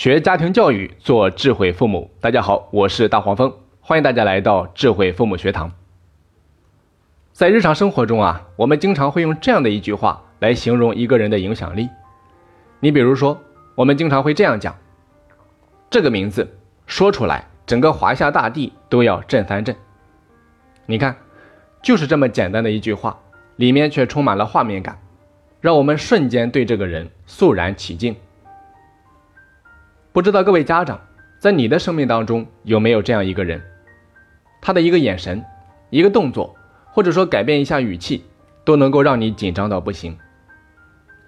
学家庭教育，做智慧父母。大家好，我是大黄蜂，欢迎大家来到智慧父母学堂。在日常生活中啊，我们经常会用这样的一句话来形容一个人的影响力。你比如说，我们经常会这样讲：这个名字说出来，整个华夏大地都要震三震。你看，就是这么简单的一句话，里面却充满了画面感。让我们瞬间对这个人肃然起敬。不知道各位家长在你的生命当中有没有这样一个人，他的一个眼神、一个动作，或者说改变一下语气，都能够让你紧张到不行。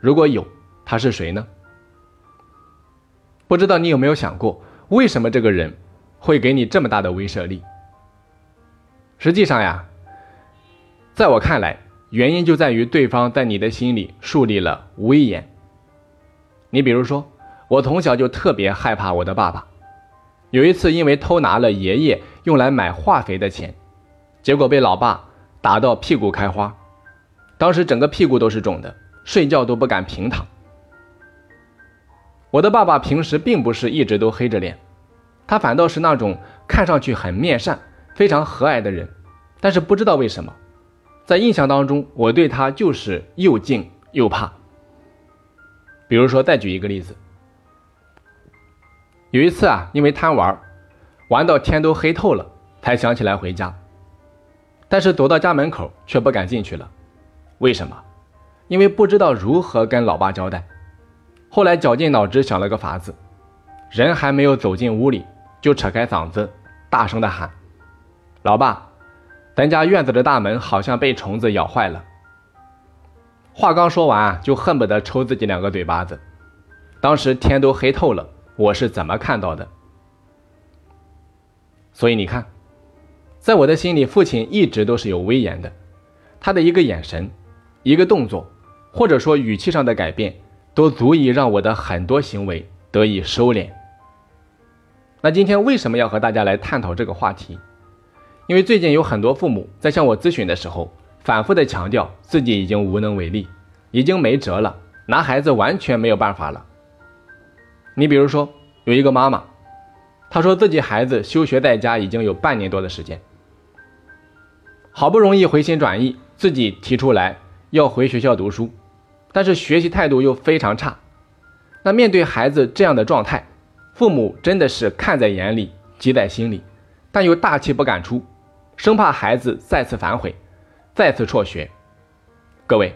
如果有，他是谁呢？不知道你有没有想过，为什么这个人会给你这么大的威慑力？实际上呀，在我看来。原因就在于对方在你的心里树立了威严。你比如说，我从小就特别害怕我的爸爸。有一次，因为偷拿了爷爷用来买化肥的钱，结果被老爸打到屁股开花，当时整个屁股都是肿的，睡觉都不敢平躺。我的爸爸平时并不是一直都黑着脸，他反倒是那种看上去很面善、非常和蔼的人，但是不知道为什么。在印象当中，我对他就是又敬又怕。比如说，再举一个例子，有一次啊，因为贪玩，玩到天都黑透了，才想起来回家，但是走到家门口却不敢进去了。为什么？因为不知道如何跟老爸交代。后来绞尽脑汁想了个法子，人还没有走进屋里，就扯开嗓子，大声的喊：“老爸！”咱家院子的大门好像被虫子咬坏了。话刚说完，就恨不得抽自己两个嘴巴子。当时天都黑透了，我是怎么看到的？所以你看，在我的心里，父亲一直都是有威严的。他的一个眼神、一个动作，或者说语气上的改变，都足以让我的很多行为得以收敛。那今天为什么要和大家来探讨这个话题？因为最近有很多父母在向我咨询的时候，反复的强调自己已经无能为力，已经没辙了，拿孩子完全没有办法了。你比如说，有一个妈妈，她说自己孩子休学在家已经有半年多的时间，好不容易回心转意，自己提出来要回学校读书，但是学习态度又非常差。那面对孩子这样的状态，父母真的是看在眼里，急在心里，但又大气不敢出。生怕孩子再次反悔，再次辍学。各位，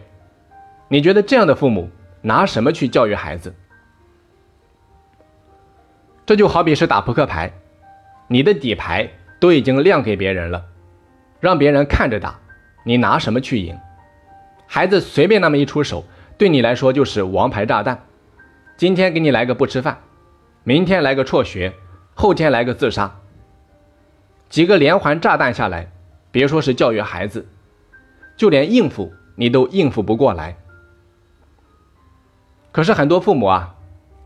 你觉得这样的父母拿什么去教育孩子？这就好比是打扑克牌，你的底牌都已经亮给别人了，让别人看着打，你拿什么去赢？孩子随便那么一出手，对你来说就是王牌炸弹。今天给你来个不吃饭，明天来个辍学，后天来个自杀。几个连环炸弹下来，别说是教育孩子，就连应付你都应付不过来。可是很多父母啊，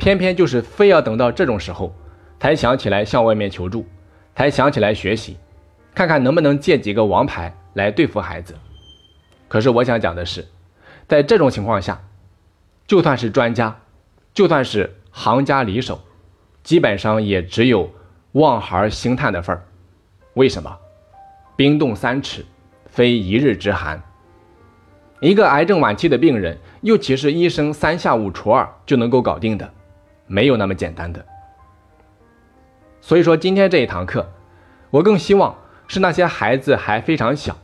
偏偏就是非要等到这种时候，才想起来向外面求助，才想起来学习，看看能不能借几个王牌来对付孩子。可是我想讲的是，在这种情况下，就算是专家，就算是行家里手，基本上也只有望孩兴叹的份儿。为什么？冰冻三尺，非一日之寒。一个癌症晚期的病人，又岂是医生三下五除二就能够搞定的？没有那么简单的。所以说，今天这一堂课，我更希望是那些孩子还非常小，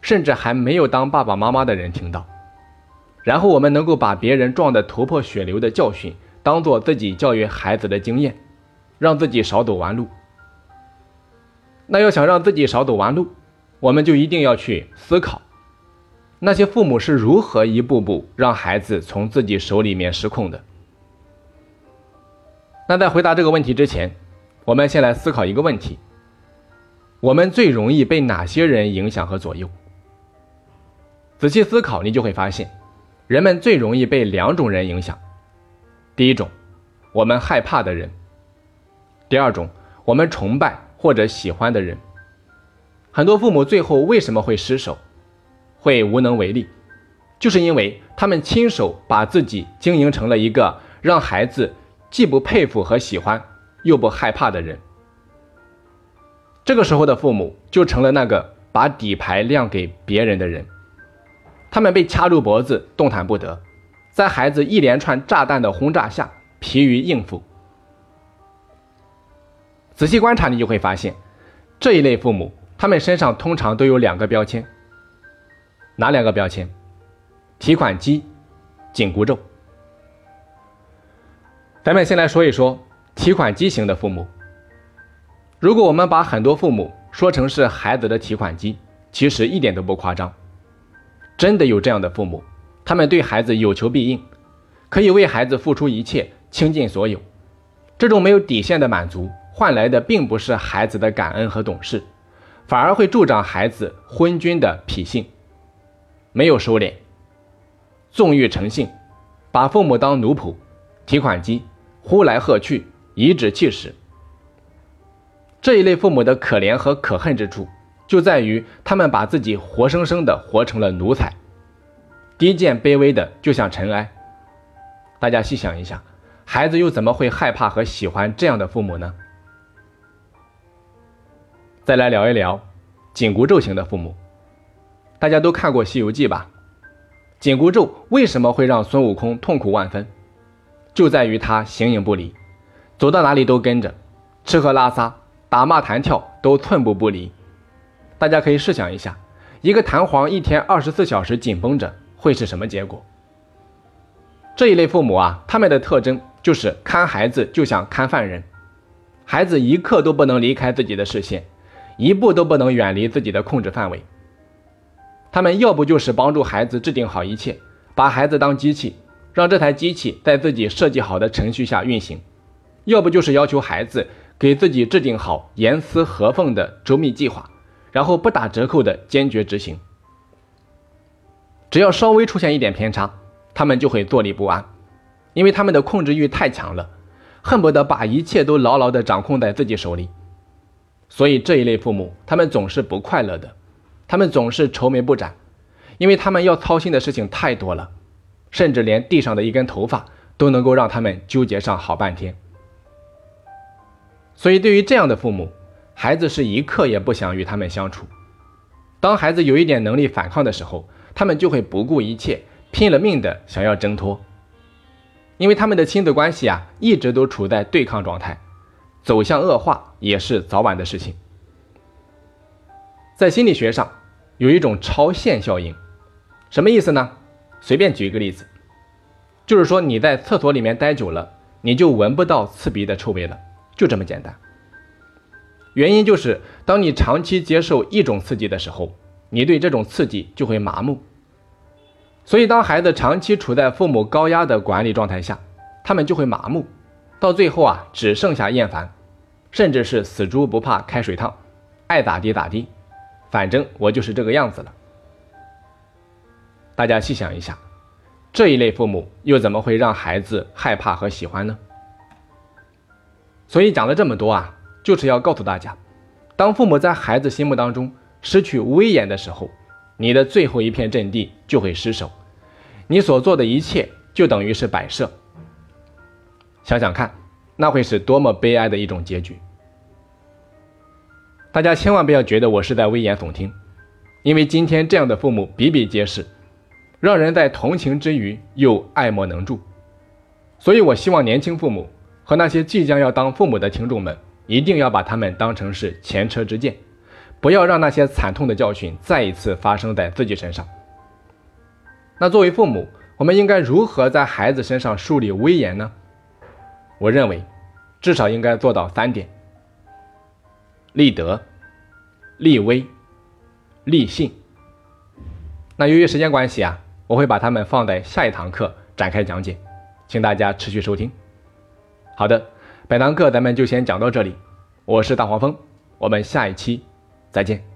甚至还没有当爸爸妈妈的人听到，然后我们能够把别人撞得头破血流的教训，当做自己教育孩子的经验，让自己少走弯路。那要想让自己少走弯路，我们就一定要去思考，那些父母是如何一步步让孩子从自己手里面失控的。那在回答这个问题之前，我们先来思考一个问题：我们最容易被哪些人影响和左右？仔细思考，你就会发现，人们最容易被两种人影响。第一种，我们害怕的人；第二种，我们崇拜。或者喜欢的人，很多父母最后为什么会失手，会无能为力，就是因为他们亲手把自己经营成了一个让孩子既不佩服和喜欢，又不害怕的人。这个时候的父母就成了那个把底牌亮给别人的人，他们被掐住脖子，动弹不得，在孩子一连串炸弹的轰炸下，疲于应付。仔细观察，你就会发现，这一类父母，他们身上通常都有两个标签。哪两个标签？提款机、紧箍咒。咱们先来说一说提款机型的父母。如果我们把很多父母说成是孩子的提款机，其实一点都不夸张。真的有这样的父母，他们对孩子有求必应，可以为孩子付出一切，倾尽所有。这种没有底线的满足，换来的并不是孩子的感恩和懂事，反而会助长孩子昏君的脾性。没有收敛，纵欲成性，把父母当奴仆、提款机，呼来喝去，颐指气使。这一类父母的可怜和可恨之处，就在于他们把自己活生生的活成了奴才，低贱卑微的就像尘埃。大家细想一下，孩子又怎么会害怕和喜欢这样的父母呢？再来聊一聊紧箍咒型的父母。大家都看过《西游记》吧？紧箍咒为什么会让孙悟空痛苦万分？就在于他形影不离，走到哪里都跟着，吃喝拉撒、打骂弹跳都寸步不离。大家可以试想一下，一个弹簧一天二十四小时紧绷着，会是什么结果？这一类父母啊，他们的特征就是看孩子就像看犯人，孩子一刻都不能离开自己的视线，一步都不能远离自己的控制范围。他们要不就是帮助孩子制定好一切，把孩子当机器，让这台机器在自己设计好的程序下运行；要不就是要求孩子给自己制定好严丝合缝的周密计划，然后不打折扣的坚决执行。只要稍微出现一点偏差，他们就会坐立不安，因为他们的控制欲太强了，恨不得把一切都牢牢地掌控在自己手里。所以这一类父母，他们总是不快乐的。他们总是愁眉不展，因为他们要操心的事情太多了，甚至连地上的一根头发都能够让他们纠结上好半天。所以，对于这样的父母，孩子是一刻也不想与他们相处。当孩子有一点能力反抗的时候，他们就会不顾一切、拼了命的想要挣脱，因为他们的亲子关系啊，一直都处在对抗状态，走向恶化也是早晚的事情。在心理学上。有一种超限效应，什么意思呢？随便举一个例子，就是说你在厕所里面待久了，你就闻不到刺鼻的臭味了，就这么简单。原因就是当你长期接受一种刺激的时候，你对这种刺激就会麻木。所以当孩子长期处在父母高压的管理状态下，他们就会麻木，到最后啊，只剩下厌烦，甚至是死猪不怕开水烫，爱咋地咋地。反正我就是这个样子了。大家细想一下，这一类父母又怎么会让孩子害怕和喜欢呢？所以讲了这么多啊，就是要告诉大家，当父母在孩子心目当中失去威严的时候，你的最后一片阵地就会失守，你所做的一切就等于是摆设。想想看，那会是多么悲哀的一种结局。大家千万不要觉得我是在危言耸听，因为今天这样的父母比比皆是，让人在同情之余又爱莫能助。所以，我希望年轻父母和那些即将要当父母的听众们，一定要把他们当成是前车之鉴，不要让那些惨痛的教训再一次发生在自己身上。那作为父母，我们应该如何在孩子身上树立威严呢？我认为，至少应该做到三点。立德、立威、立信。那由于时间关系啊，我会把它们放在下一堂课展开讲解，请大家持续收听。好的，本堂课咱们就先讲到这里。我是大黄蜂，我们下一期再见。